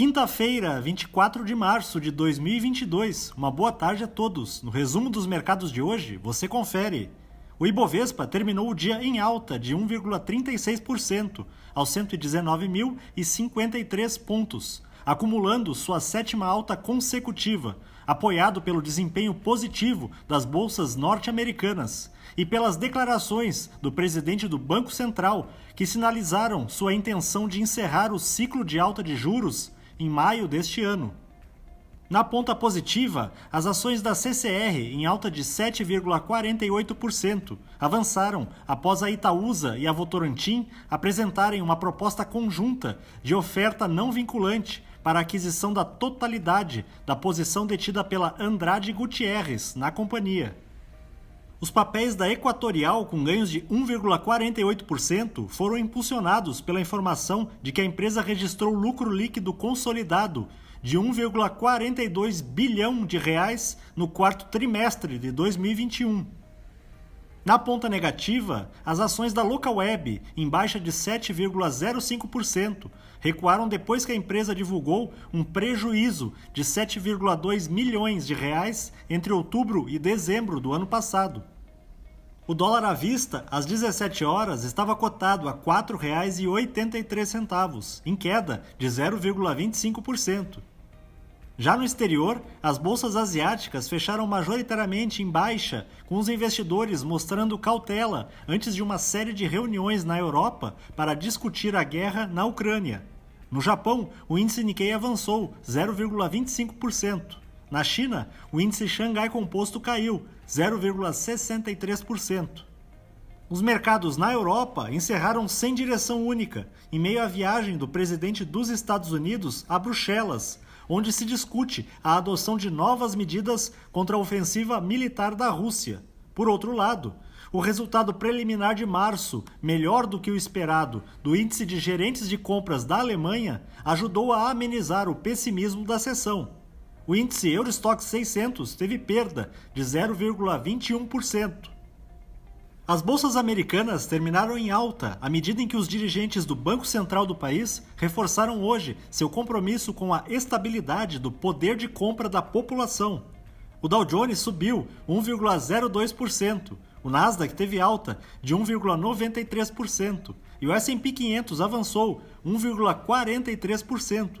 Quinta-feira, 24 de março de 2022. Uma boa tarde a todos. No resumo dos mercados de hoje, você confere. O Ibovespa terminou o dia em alta de 1,36% aos 119.053 pontos, acumulando sua sétima alta consecutiva, apoiado pelo desempenho positivo das bolsas norte-americanas e pelas declarações do presidente do Banco Central, que sinalizaram sua intenção de encerrar o ciclo de alta de juros em maio deste ano. Na ponta positiva, as ações da CCR, em alta de 7,48%, avançaram após a Itaúsa e a Votorantim apresentarem uma proposta conjunta de oferta não vinculante para a aquisição da totalidade da posição detida pela Andrade Gutierrez na companhia. Os papéis da Equatorial, com ganhos de 1,48%, foram impulsionados pela informação de que a empresa registrou lucro líquido consolidado de 1,42 bilhão de reais no quarto trimestre de 2021. Na ponta negativa, as ações da Localweb, em baixa de 7,05%, recuaram depois que a empresa divulgou um prejuízo de 7,2 milhões de reais entre outubro e dezembro do ano passado. O dólar à vista, às 17 horas, estava cotado a R$ 4,83, em queda de 0,25%. Já no exterior, as bolsas asiáticas fecharam majoritariamente em baixa, com os investidores mostrando cautela antes de uma série de reuniões na Europa para discutir a guerra na Ucrânia. No Japão, o índice Nikkei avançou 0,25%. Na China, o índice Xangai Composto caiu 0,63%. Os mercados na Europa encerraram sem direção única, em meio à viagem do presidente dos Estados Unidos a Bruxelas, onde se discute a adoção de novas medidas contra a ofensiva militar da Rússia. Por outro lado, o resultado preliminar de março, melhor do que o esperado, do índice de gerentes de compras da Alemanha, ajudou a amenizar o pessimismo da sessão. O índice Eurostock 600 teve perda de 0,21%. As bolsas americanas terminaram em alta à medida em que os dirigentes do Banco Central do país reforçaram hoje seu compromisso com a estabilidade do poder de compra da população. O Dow Jones subiu 1,02%, o Nasdaq teve alta de 1,93% e o S&P 500 avançou 1,43%.